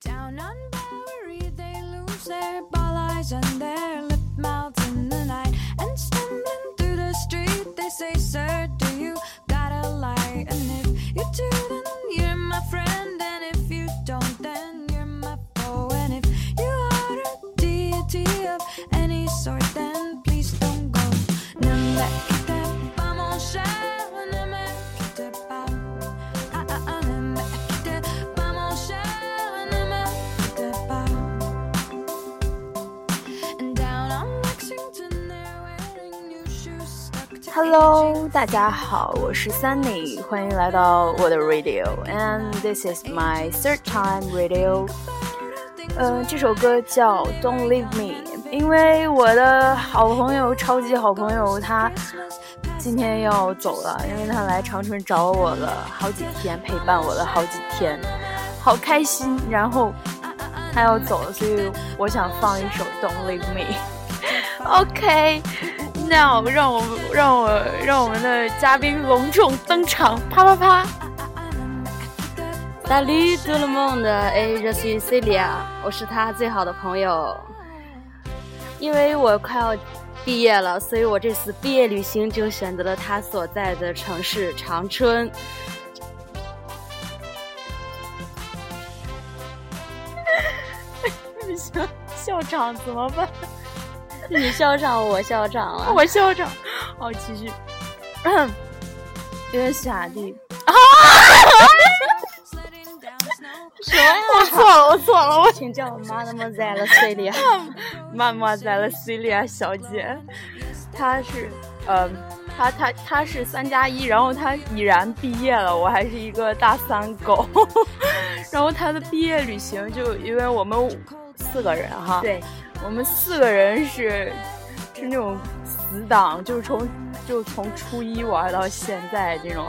Down on Bowery, they lose their ball eyes and their Hello，大家好，我是 Sunny，欢迎来到我的 Radio，and this is my third time radio。呃，这首歌叫 Don't Leave Me，因为我的好朋友，超级好朋友，他今天要走了，因为他来长春找我了好几天，陪伴我了好几天，好开心。然后他要走了，所以我想放一首 Don't Leave Me。OK，那让我们让我让我们的嘉宾隆重登场，啪啪啪！Salut tout le monde, et je suis Celia，我是他最好的朋友。因为我快要毕业了，所以我这次毕业旅行就选择了他所在的城市长春。笑 笑场怎么办？你笑场，我笑场了。我笑场。好，继续。有点傻弟，什么我错了，我错了，我请叫我妈那么在了 Celia。妈妈在了 Celia 小姐，她是，呃，她她她是三加一，然后她已然毕业了，我还是一个大三狗，然后她的毕业旅行就因为我们五四个人哈，对，我们四个人是是那种死党，就是从就从初一玩到现在这种，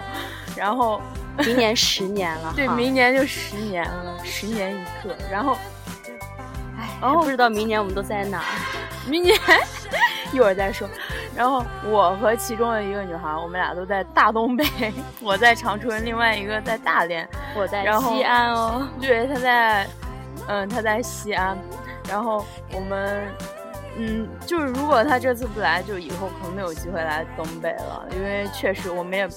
然后明年十年了。对明年就十年了，十年一刻，然后哎，然后不知道明年我们都在哪儿。明年一会儿再说。然后我和其中的一个女孩，我们俩都在大东北，我在长春，另外一个在大连。我在西安哦。对，她在，嗯，她在西安。然后我们，嗯，就是如果他这次不来，就以后可能没有机会来东北了，因为确实我们也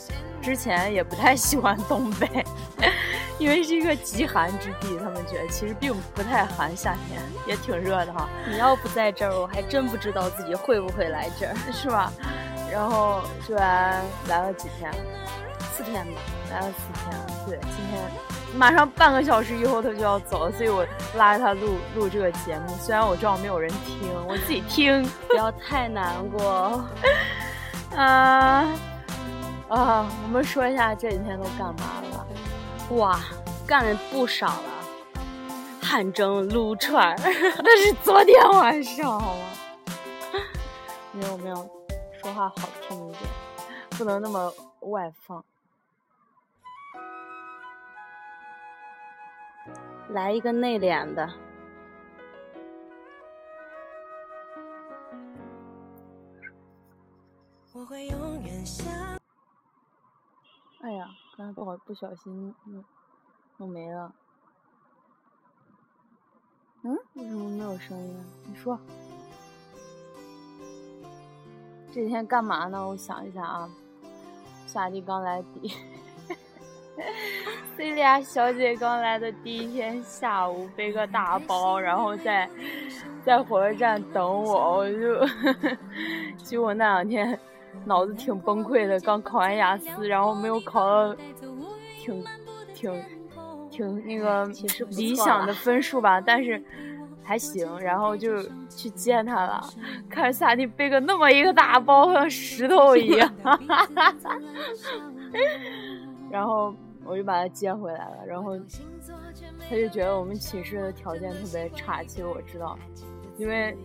之前也不太喜欢东北，因为是一个极寒之地，他们觉得其实并不太寒，夏天也挺热的哈。你要不在这儿，我还真不知道自己会不会来这儿。是吧？然后居然来了几天，四天吧。来了四天。对，今天马上半个小时以后他就要走了，所以我拉着他录录这个节目。虽然我知道没有人听，我自己听。不要太难过。啊 啊！我们说一下这几天都干嘛了？哇，干了不少了。汗蒸撸串儿，那是昨天晚上好吗？没有没有，说话好听一点，不能那么外放。来一个内敛的。我会永远想。哎呀，刚才不好不小心弄弄没了。嗯，为什么没有声音？你说，这几天干嘛呢？我想一下啊，夏蒂刚来第，C 利亚小姐刚来的第一天下午背个大包，然后在在火车站等我，我就 结果那两天脑子挺崩溃的，刚考完雅思，然后没有考到挺挺挺那个理想的分数吧，但是还行，然后就去接她了，看萨蒂背个那么一个大包，像石头一样，然后我就把他接回来了，然后他就觉得我们寝室的条件特别差，其实我知道，因为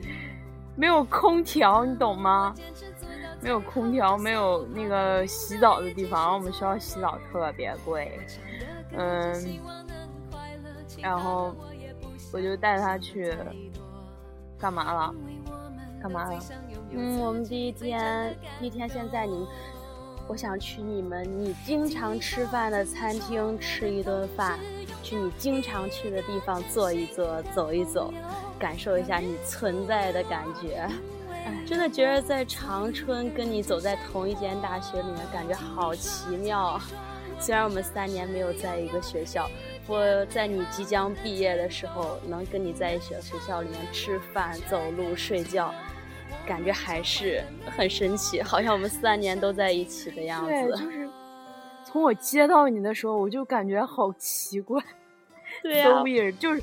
没有空调，你懂吗？没有空调，没有那个洗澡的地方，然后我们学校洗澡特别贵，嗯，然后我就带他去干嘛了？干嘛了？嗯，我们第一天，第一天先在你们，我想去你们你经常吃饭的餐厅吃一顿饭，去你经常去的地方坐一坐，走一走，感受一下你存在的感觉。真的觉得在长春跟你走在同一间大学里面，感觉好奇妙。虽然我们三年没有在一个学校，我在你即将毕业的时候，能跟你在一起的学校里面吃饭、走路、睡觉，感觉还是很神奇，好像我们三年都在一起的样对，子。就是从我接到你的时候，我就感觉好奇怪 对啊，so weird，就是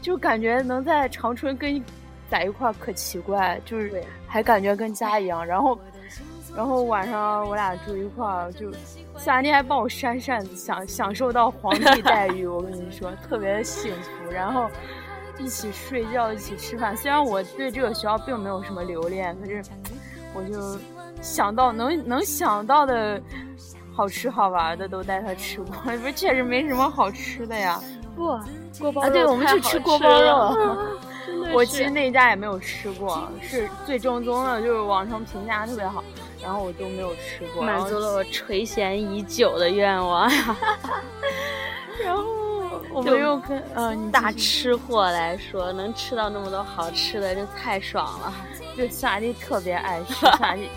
就感觉能在长春跟你在一块儿可奇怪，就是还感觉跟家一样。然后，然后晚上我俩住一块儿，就夏天还帮我扇扇子，享享受到皇帝待遇。我跟你说，特别幸福。然后一起睡觉，一起吃饭。虽然我对这个学校并没有什么留恋，可是我就想到能能想到的好吃好玩的都带他吃过，不是确实没什么好吃的呀。不，锅包啊，肉对，我们去吃锅包肉。我其实那家也没有吃过，是最正宗的，就是网上评价特别好，然后我都没有吃过。满足了我垂涎已久的愿望呀。然后我就们又跟呃大吃货来说，能吃到那么多好吃的，就太爽了。对苏雅弟特别爱吃苏雅弟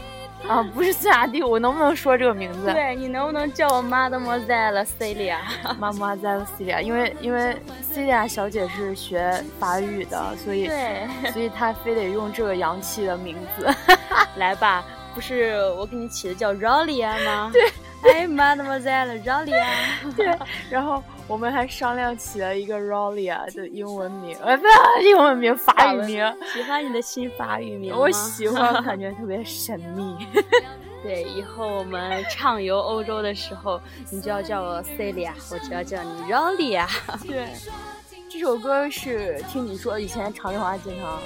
啊，不是苏雅弟，我能不能说这个名字？对你能不能叫我 Mademoiselle Celia？妈妈在 Celia，因为因为 Celia 小姐是学法语的，所以对，所以她非得用这个洋气的名字。来吧，不是我给你起的叫 Rolia 吗？对，哎，Mademoiselle Rolia。对，然后我们还商量起了一个 Rolia 的英文名，呃，不是英文名，法语名。喜欢你的新法语名吗？我喜欢，感觉 特别神秘。对，以后我们畅游欧洲的时候，你就要叫我 Celia，我就要叫你 Rolia。对，这首歌是听你说以前常丽华经常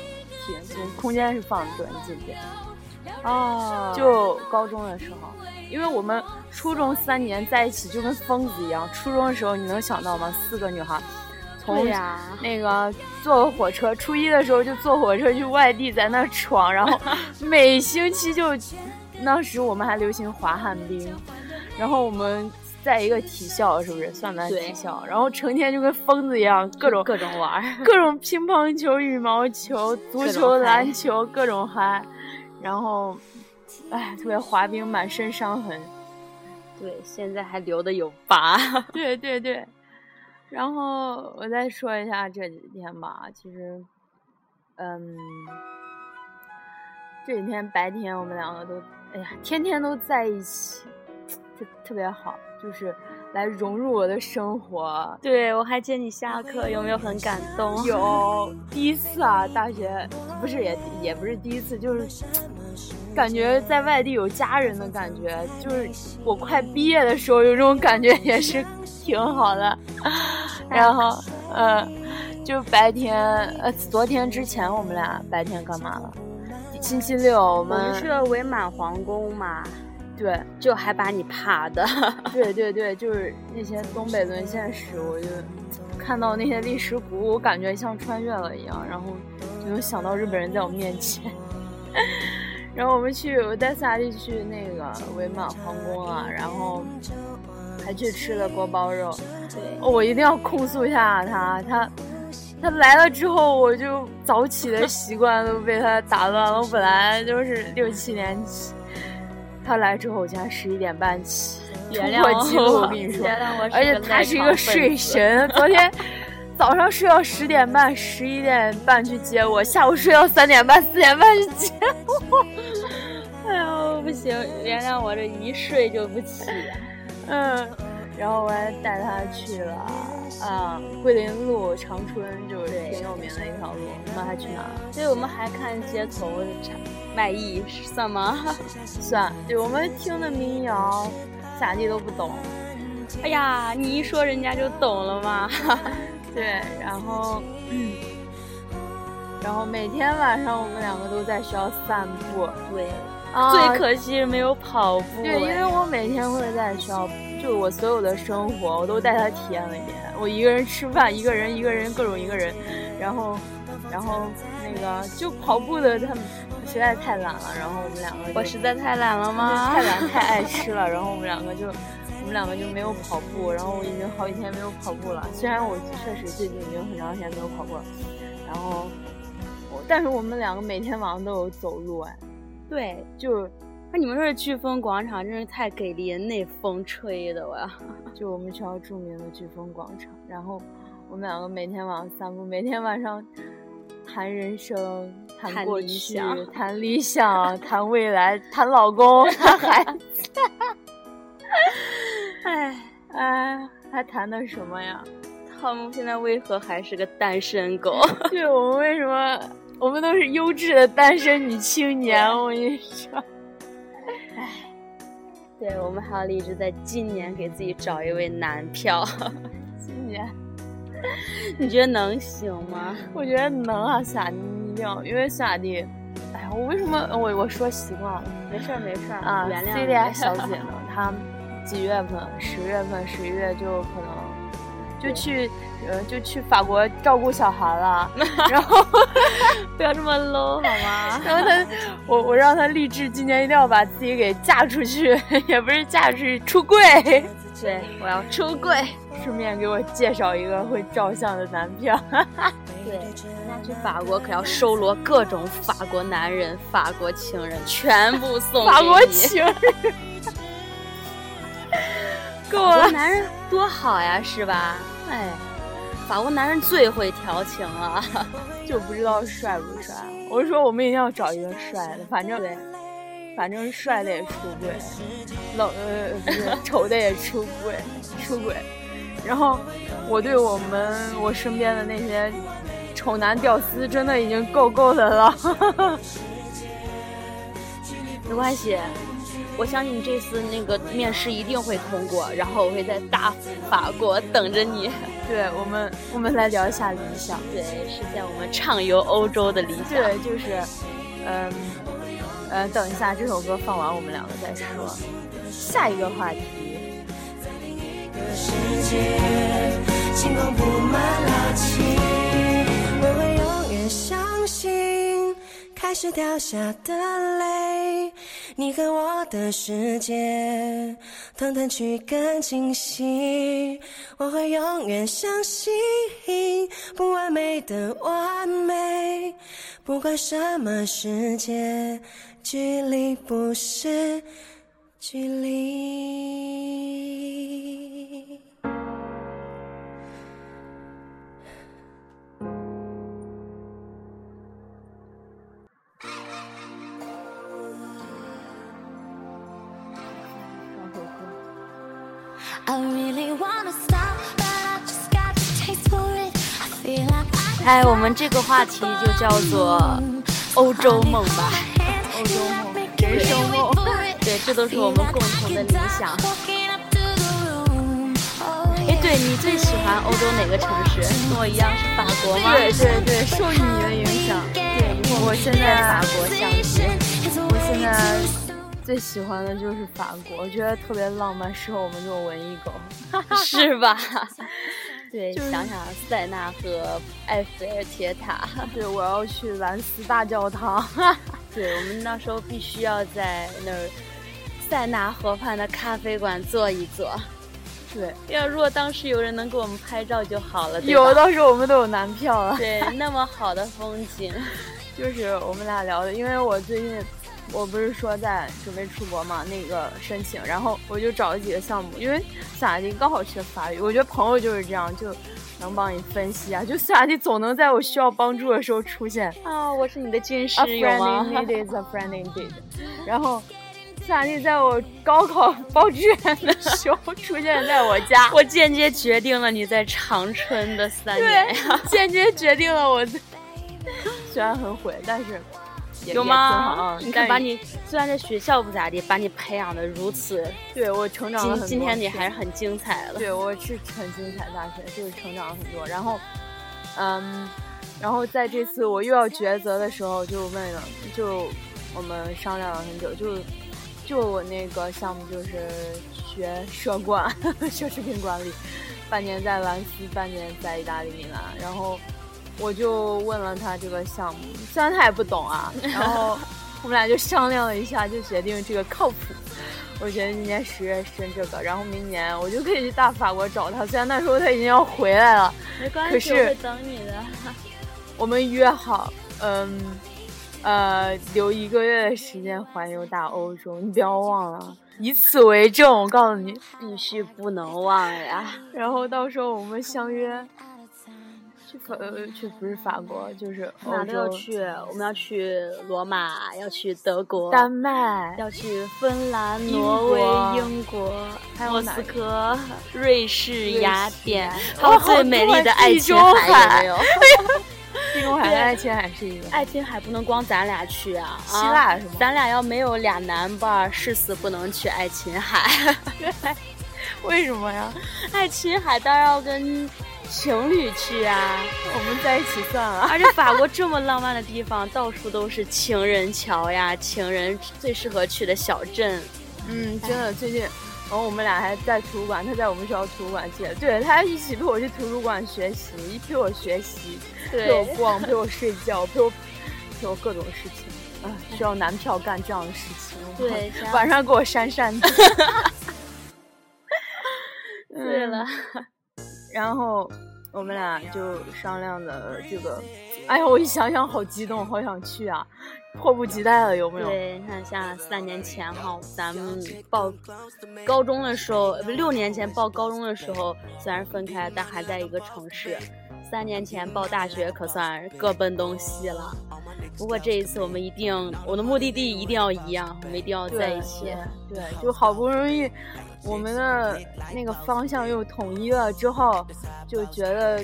听，从空间是放的歌，你记不记得？哦就高中的时候，因为我们初中三年在一起就跟疯子一样。初中的时候你能想到吗？四个女孩，从那个坐火车，初一的时候就坐火车去外地，在那儿闯，然后 每星期就，当时我们还流行滑旱冰，然后我们。在一个体校是不是算在对体校？然后成天就跟疯子一样，各种各种玩。各种乒乓球、羽毛球、足球、篮球，各种嗨。然后，哎，特别滑冰，满身伤痕。对，现在还留的有疤。对对对。然后我再说一下这几天吧，其实，嗯，这几天白天我们两个都，哎呀，天天都在一起，就特别好，就是来融入我的生活。对，我还接你下课，有没有很感动？有第一次啊，大学不是也也不是第一次，就是感觉在外地有家人的感觉，就是我快毕业的时候有这种感觉，也是挺好的。然后，呃，就白天，呃，昨天之前我们俩白天干嘛了？星期六我们去了伪满皇宫嘛，对就还把你怕的。对对对，就是那些东北沦陷史，我就看到那些历史古物，我感觉像穿越了一样，然后就能想到日本人在我面前。然后我们去，我带萨利去那个伪满皇宫啊，然后还去吃了锅包肉。我一定要控诉一下他，他他来了之后，我就早起的 习惯都被他打乱了。我本来就是六七点起，他来之后我竟然十一点半起，突原谅。我我跟你说，而且个他是一个睡神，昨天。早上睡到十点半，十一点半去接我；下午睡到三点半、四点半去接我。哎呦，不行，原谅我这一睡就不起。嗯，然后我还带他去了啊、桂林路长春，就是对挺有名的一条路。我们还去哪儿了？所以我们还看街头卖艺，算吗？算，对我们听的民谣，咋地都不懂。哎呀，你一说人家就懂了嘛。对，然后，嗯，然后每天晚上我们两个都在学校散步。对，啊最可惜是没有跑步。对，因为哎我每天会在学校，就是我所有的生活，我都带他体验了一遍。我一个人吃饭，一个人，一个人，各种一个人，然后，然后那个就跑步的他们，实在太懒了，然后我们两个我实在太懒了吗？太懒太爱吃了，然后我们两个就我们两个就没有跑步，然后我已经好几天没有跑步了。虽然我确实最近已经很长时间没有跑步了，然后我但是我们两个每天晚上都有走路哎，对，就那你们这飓风广场真是太给力，那风吹的我呀！就我们学校著名的飓风广场，然后我们两个每天晚上散步，每天晚上谈人生、谈过去、谈理想、谈未来、谈老公、谈孩子。哎哎，还谈的什么呀？他们现在为何还是个单身狗？对我们为什么？我们都是优质的单身女青年，我跟你说。哎对我们还要立志在今年给自己找一位男票。今年，你觉得能行吗？我觉得能啊，夏弟，一定要，因为夏弟，哎呀，我为什么我我说习惯了？没事儿没事儿啊。原谅 C 小姐呢，她几月份？十月份、十一月就可能。就去，呃，就去法国照顾小孩了，然后不要这么 low 好吗？然后他，我我让他立志，今年一定要把自己给嫁出去，也不是嫁出去，出柜。对，我要出柜，顺便给我介绍一个会照相的男票。对，那去法国可要收罗各种法国男人、法国情人，全部送法国情人。法国男人多好呀，是吧？哎，法国男人最会调情了，就不知道帅不帅。我说我们一定要找一个帅的，反正反正帅的也出轨，冷呃不是 丑的也出轨，出轨。然后我对我们我身边的那些丑男屌丝真的已经够够的了，没关系。我相信你这次那个面试一定会通过，然后我会在大法国等着你。对我们，我们来聊一下理想，对，实现我们畅游欧洲的理想。对，就是，嗯，呃，等一下这首歌放完，我们两个再说下一个话题。开始掉下的泪，你和我的世界，团团去更清晰。我会永远相信不完美的完美，不管什么世界，距离不是距离。哎，我们这个话题就叫做欧洲梦吧，欧洲梦，人生梦，对，这都是我们共同的理想。哎，对你最喜欢欧洲哪个城市？跟我一样是法国吗？对对对，受你的影响。对，我现在法国相亲，我现在。最喜欢的就是法国，我觉得特别浪漫，适合我们这种文艺狗，是吧？对，想想塞纳和、埃菲尔铁塔，对，我要去兰斯大教堂。对，我们那时候必须要在那儿塞纳河畔的咖啡馆坐一坐。对，要如果当时有人能给我们拍照就好了。有，到时候我们都有男票了。对，那么好的风景，就是我们俩聊的，因为我最近。我不是说在准备出国嘛，那个申请，然后我就找了几个项目，因为斯雅迪刚好学法语，我觉得朋友就是这样，就能帮你分析啊，就斯雅迪总能在我需要帮助的时候出现 啊，我是你的军师有吗？A friend indeed is a friend indeed。然后斯雅迪在我高考报志愿的时候出现在我家，我间接决定了你在长春的三年呀，间接决定了我，虽然很毁，但是。有吗？你看，把你虽然这学校不咋地，把你培养的如此，对我成长了很多。今天你还是很精彩了。对，我是很精彩，大学就是成长了很多。然后，嗯，然后在这次我又要抉择的时候，就问了，就我们商量了很久，就就我那个项目就是学社管，奢侈品管理，半年在兰斯，半年在意大利米兰，然后。我就问了他这个项目，虽然他也不懂啊，然后我们俩就商量了一下，就决定这个靠谱。我觉得今年十月申这个，然后明年我就可以去大法国找他。虽然那时候他已经要回来了，没关系，我会等你的。我们约好，嗯，呃，留一个月的时间环游大欧洲，你不要忘了，以此为证。我告诉你，必须不能忘呀！然后到时候我们相约去法，呃，去不是法国，就是欧哪都要、去，我们要去罗马，要去德国，丹麦，要去芬兰、挪威、英国、还有莫斯科、瑞士、雅典，还有最美丽的爱琴海，有没有？地中海和 爱琴海是一个。爱琴海不能光咱俩去啊，希腊是吗啊咱俩要没有俩男伴儿，誓死不能去爱琴海。为什么呀？爱琴海当然要跟情侣去啊，我们在一起算了。而且法国这么浪漫的地方，到处都是情人桥呀，情人最适合去的小镇。嗯，真的，最近，然后我们俩还在图书馆，他在我们学校图书馆借，对他还一起陪我去图书馆学习，一陪我学习，陪我逛，陪我睡觉，陪我陪我各种事情。啊，需要男票干这样的事情。对晚上给我扇扇子。对了，然后我们俩就商量的这个，哎呀，我一想想好激动，好想去啊，迫不及待了，有没有？对，你看像三年前哈，咱们报高中的时候，呃不六年前报高中的时候，虽然分开，但还在一个城市。三年前报大学可算各奔东西了。不过这一次我们一定，我的目的地一定要一样，我们一定要在一起。对，对就好不容易我们的那个方向又统一了之后，就觉得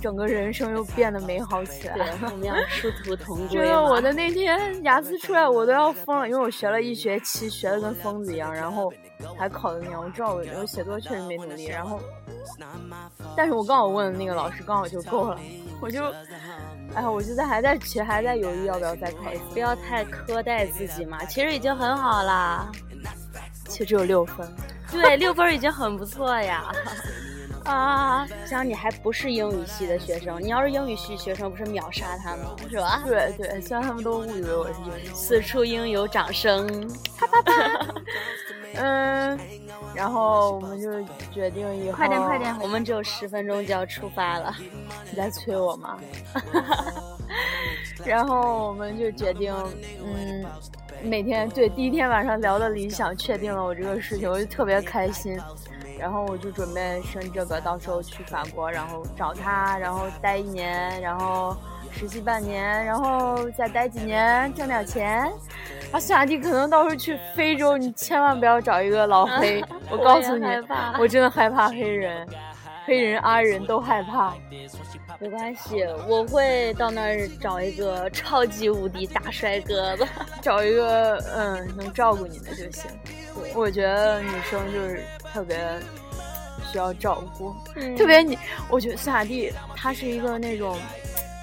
整个人生又变得美好起来了。，我们要殊途同归真的，我的那天雅思出来我都要疯了，因为我学了一学期，学的跟疯子一样，然后还考的鸟照，我我写作确实没努力，然后，但是我刚好问那个老师，刚好就够了，我就，哎呀，我就在还在其实还在犹豫要不要再考一次，不要太苛待自己嘛，其实已经很好啦。其实只有六分 对，六分已经很不错呀。啊，像你还不是英语系的学生，你要是英语系学生，不是秒杀他们是吧？对对，虽然他们都误以为我是英语系。此处应有掌声。嗯，然后我们就决定以后快点快点，我们只有十分钟就要出发了。你在催我吗？然后我们就决定，嗯，每天对第一天晚上聊的理想确定了我这个事情，我就特别开心。然后我就准备申这个，到时候去法国，然后找他，然后待一年，然后实习半年，然后再待几年，挣点钱。啊，夏弟可能到时候去非洲，你千万不要找一个老黑，我告诉你我真的害怕黑人，黑人、阿人都害怕。没关系，我会到那儿找一个超级无敌大帅哥的。找一个嗯能照顾你的就行。我觉得女生就是特别需要照顾，嗯特别你，我觉得萨蒂他是一个那种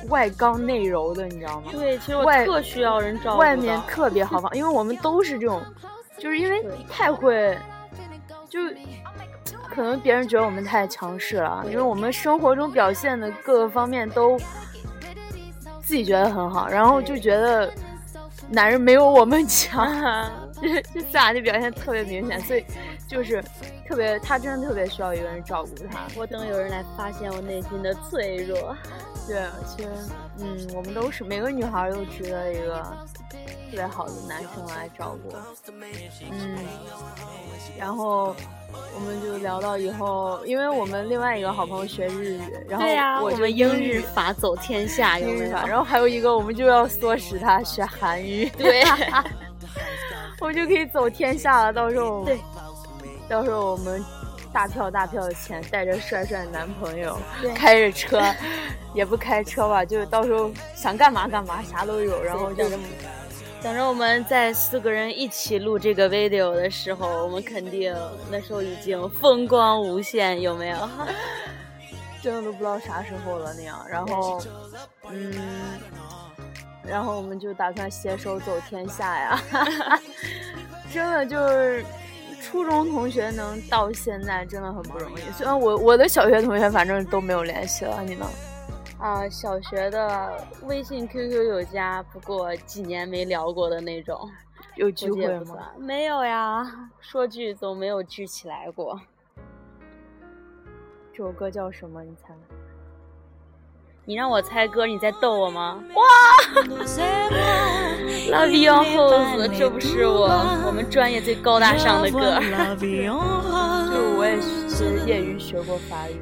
外刚内柔的，你知道吗？对，其实我外特需要人照顾的。外面特别豪放，因为我们都是这种，就是因为太会，就可能别人觉得我们太强势了，因为我们生活中表现的各个方面都自己觉得很好，然后就觉得男人没有我们强，就就咱俩的表现特别明显，所以就是特别，他真的特别需要一个人照顾他。我等有人来发现我内心的脆弱。对，其实，嗯，我们都是每个女孩都值得一个特别好的男生来照顾。嗯，然后我们就聊到以后，因为我们另外一个好朋友学日语，然后对呀、我们英日日法走天下，有没有？英日法，然后还有一个我们就要唆使他学韩语，对，我们就可以走天下了。到时候，对，到时候我们大票大票的钱，带着帅帅男朋友，开着车，也不开车吧，就是到时候想干嘛干嘛，啥都有，然后就等着我们在四个人一起录这个 video 的时候，我们肯定那时候已经风光无限，有没有？真的都不知道啥时候了那样。然后，嗯，然后我们就打算携手走天下呀，真的就是。初中同学能到现在真的很不容易，虽然我我的小学同学反正都没有联系了，你呢？啊，小学的微信、QQ 有加，不过几年没聊过的那种。有聚会吗？没有呀，说聚都没有聚起来过。这首歌叫什么？你猜？你让我猜歌，你在逗我吗？哇！Love y o u r House，这不是我我们专业最高大上的歌。就我也是业余学过法语，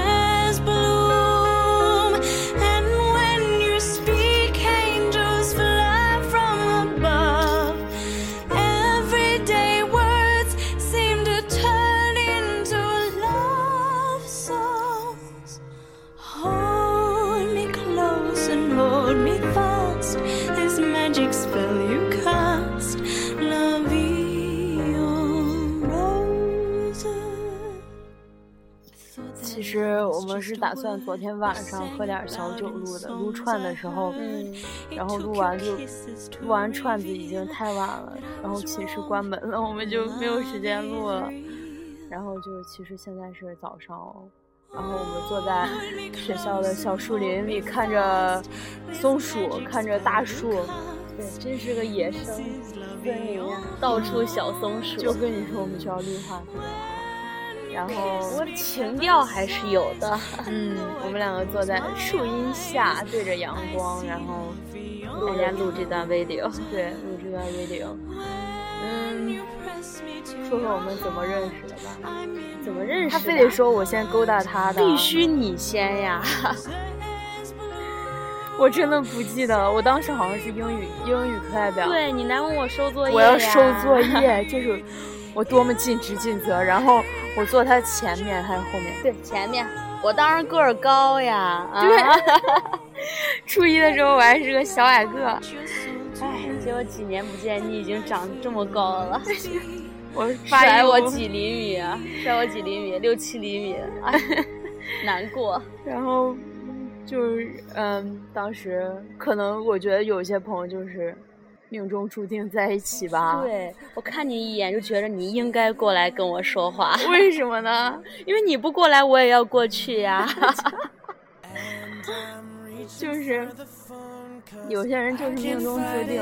打算昨天晚上喝点小酒录的，撸串的时候，嗯，然后录完就录完串子已经太晚了，然后寝室关门了，我们就没有时间录了。然后就其实现在是早上，哦，然后我们坐在学校的小树林里，看着松鼠，看着大树，对，真是个野生森林呀，到处小松鼠。就跟你说，我们学校绿化特别好。然后情调还是有的，嗯，我们两个坐在树荫下，对着阳光，然后大家录这段 video，对，录这段 video，嗯，说说我们怎么认识的吧？怎么认识？他非得说我先勾搭他的，必须你先呀！我真的不记得了，我当时好像是英语英语课代表，对你来问我收作业，我要收作业，就是。我多么尽职尽责，然后我坐他前面还是后面？对，前面。我当时个儿高呀。对。初一的时候我还是个小矮个。哎，结果几年不见，你已经长这么高了。我甩我几厘米啊？甩我几厘米？六七厘米。哎，难过。然后就是嗯，当时可能我觉得有些朋友就是。命中注定在一起吧？对，我看你一眼就觉得你应该过来跟我说话。为什么呢？因为你不过来，我也要过去呀。就是有些人就是命中注定。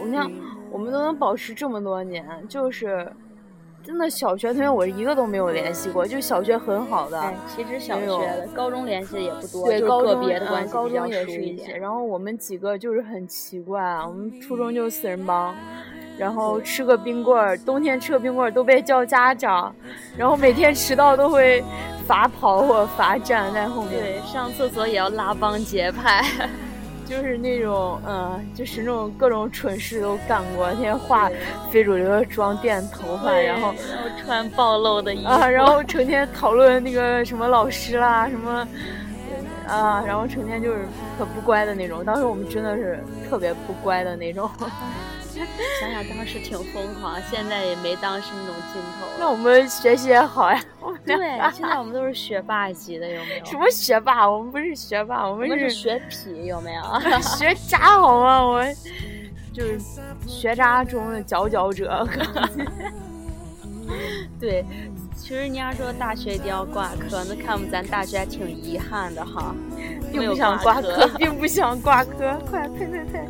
我像我们都能保持这么多年，就是。真的，小学同学我一个都没有联系过，就小学很好的。其实小学的，高中联系的也不多，对，个别的关系高中也是一些。然后我们几个就是很奇怪，我们初中就四人帮，然后吃个冰棍儿，冬天吃个冰棍儿都被叫家长，然后每天迟到都会罚跑或罚站在后面。对，上厕所也要拉帮结派。就是那种，嗯，就是那种各种蠢事都干过，天天化非主流的妆垫头发，然后然后穿暴露的衣服，啊，然后成天讨论那个什么老师啦，什么，啊，然后成天就是可不乖的那种。当时我们真的是特别不乖的那种。想想当时挺疯狂，现在也没当时那种劲头。那我们学习也好呀。对，现在我们都是学霸级的，有没有？什么学霸？我们不是学霸，我们是学痞，有没有？学渣好吗？我就是学渣中的佼佼者。对，其实你要说大学一定要挂科，那看我们咱大学还挺遗憾的哈，并不想挂科，并不想挂科，快退退退。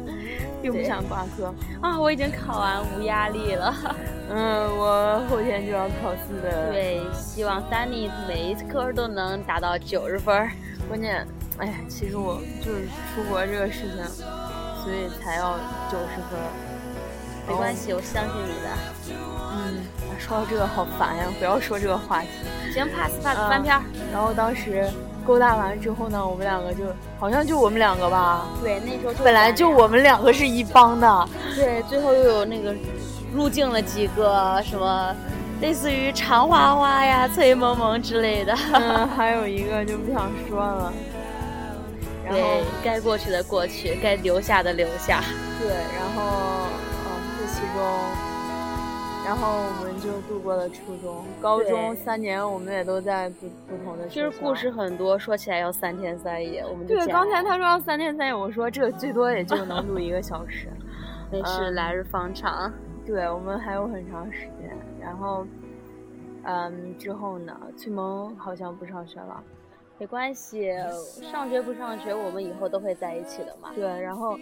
并不想挂科啊！我已经考完，无压力了。嗯，我后天就要考试的。对，希望三妮每一科都能达到九十分。关键，哎呀，其实我就是出国这个事情，所以才要九十分。没关系，我相信你的。嗯，说到这个好烦呀！不要说这个话题。行，pass pass 翻篇。然后当时。勾搭完之后呢，我们两个就好像就我们两个吧。对，那时候本来就我们两个是一帮的。对，最后又有那个入境了几个什么，类似于长花花呀、崔萌萌之类的。嗯，还有一个就不想说了。对，该过去的过去，该留下的留下。对，然后嗯，这其中，然后我们就度过了初中、高中三年，我们也都在不不同的。其实故事很多，说起来要三天三夜，我们就。对，刚才他说要三天三夜，我说这最多也就能录一个小时。没事，来日方长。对我们还有很长时间。然后，嗯，之后呢？崔萌好像不上学了。没关系，上学不上学，我们以后都会在一起的嘛。对，然后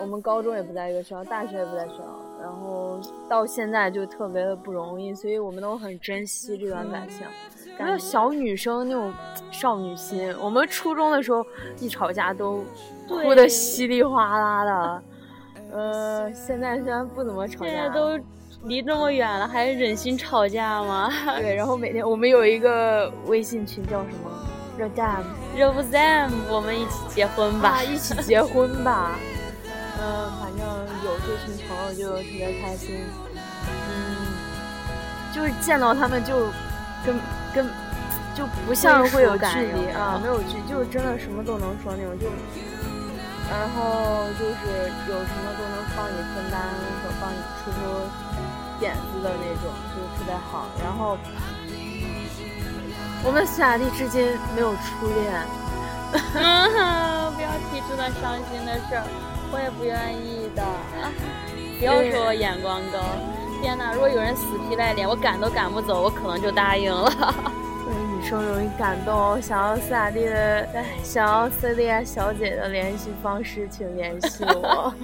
我们高中也不在一个学校，大学也不在学校，然后到现在就特别的不容易，所以我们都很珍惜这段感情。感觉小女生那种少女心，我们初中的时候一吵架都哭的稀里哗啦的。呃，现在虽然不怎么吵架，现在都离这么远了，还忍心吵架吗？对，然后每天 我们有一个微信群，叫什么？热 dam，热不 dam，我们一起结婚吧，一起结婚吧。嗯，反正有这群朋友就特别开心。嗯，就是见到他们就跟跟就不像会有距离啊，没有距，就是真的什么都能说那种，就然后就是有什么都能帮你分担和帮你出出点子的那种，就特别好。然后。我们夏弟至今没有初恋，不要提这段伤心的事儿，我也不愿意的。不要说我眼光高，天哪！如果有人死皮赖脸，我赶都赶不走，我可能就答应了。所以女生容易感动，想要夏弟的，想要 C 莉亚小姐的联系方式，请联系我。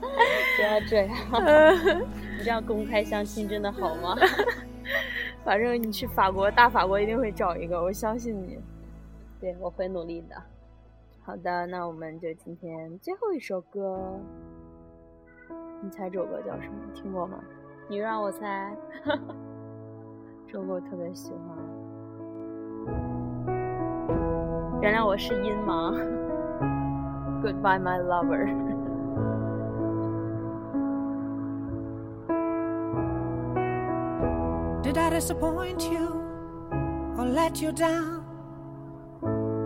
不要这样，你这样公开相亲真的好吗？反正你去法国，大法国一定会找一个，我相信你。对，我会努力的。好的，那我们就今天最后一首歌，你猜这首歌叫什么？听过吗？你让我猜。这首歌我特别喜欢。原谅我是音盲。Goodbye, my lover. Did I disappoint you or let you down?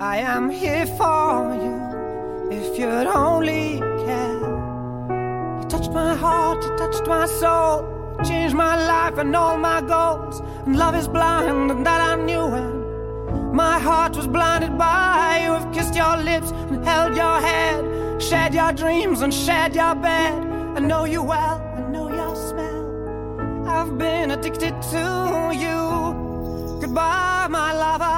I am here for you if you'd only care. You touched my heart, you touched my soul, changed my life and all my goals. And love is blind, and that I knew when my heart was blinded by you. Have kissed your lips and held your head, shared your dreams and shared your bed. I know you well, I know your smell. I've been addicted to you. Goodbye, my lover.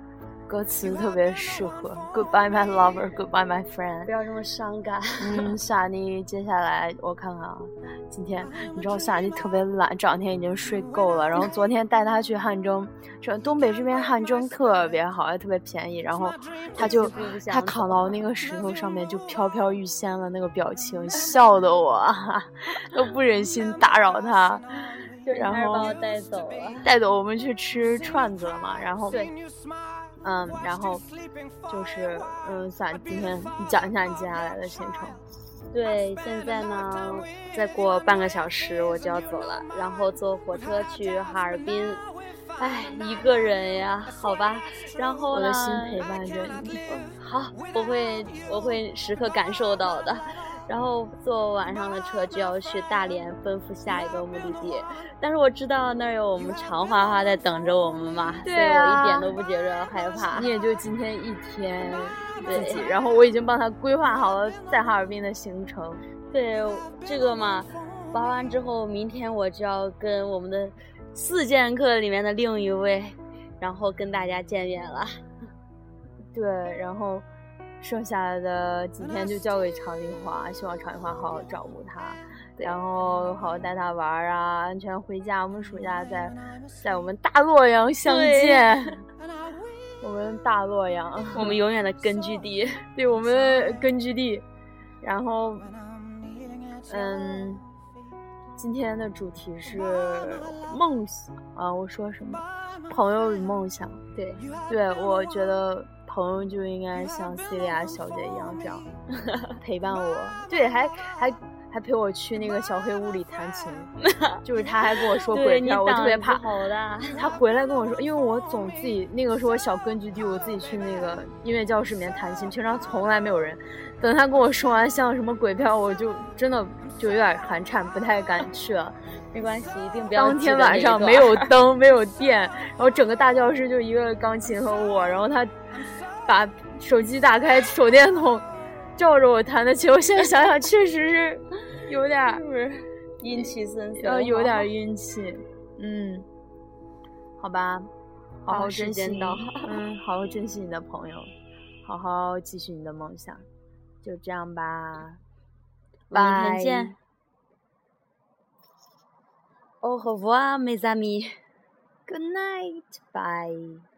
歌词特别适合，Goodbye my lover，Goodbye my friend。不要这么伤感。嗯，夏妮，接下来我看看啊，今天你知道夏妮特别懒，这两天已经睡够了。然后昨天带她去汗蒸，这东北这边汗蒸特别好，还特别便宜。然后她就她躺到那个石头上面就飘飘欲仙了，那个表情笑得我 都不忍心打扰她。然后把我带走了，带走我们去吃串子了嘛。然后对。嗯，然后就是嗯，想今天讲一下你接下来的行程。对，现在呢，再过半个小时我就要走了，然后坐火车去哈尔滨。哎，一个人呀，好吧。然后呢？我的心陪伴着你。好，我会我会时刻感受到的。然后坐晚上的车就要去大连，奔赴下一个目的地。但是我知道那儿有我们常花花在等着我们嘛，所以我一点都不觉着害怕。你也就今天一天自己，然后我已经帮他规划好了在哈尔滨的行程。对，这个嘛，拔完之后，明天我就要跟我们的四剑客里面的另一位，然后跟大家见面了。对，然后。剩下的几天就交给常丽华，希望常丽华好好照顾他。然后好好带他玩儿啊，安全回家。我们暑假在在我们大洛阳相见，我们大洛阳，我们永远的根据地，对我们的根据地。然后，嗯，今天的主题是梦想啊，我说什么？朋友与梦想。对，对我觉得朋友就应该像 C 利亚小姐一样这样 陪伴我，对，还还还陪我去那个小黑屋里弹琴，就是他还跟我说鬼片，我特别怕。好的。他回来跟我说，因为我总自己那个是我小根据地，我自己去那个音乐教室里面弹琴，平常从来没有人。等他跟我说完像什么鬼片，我就真的就有点寒颤，不太敢去了。没关系，一定不要。当天晚上没有 灯，没有电，然后整个大教室就一个钢琴和我，然后他把手机打开，手电筒照着我弹的琴。我现在 想想，确实是有点是不是阴气森森？呃，有点阴气。嗯，好吧，好好珍惜，嗯，好好珍惜你的朋友，好好继续你的梦想，就这样吧，明天见。Au revoir, mes amis. Good night. Bye.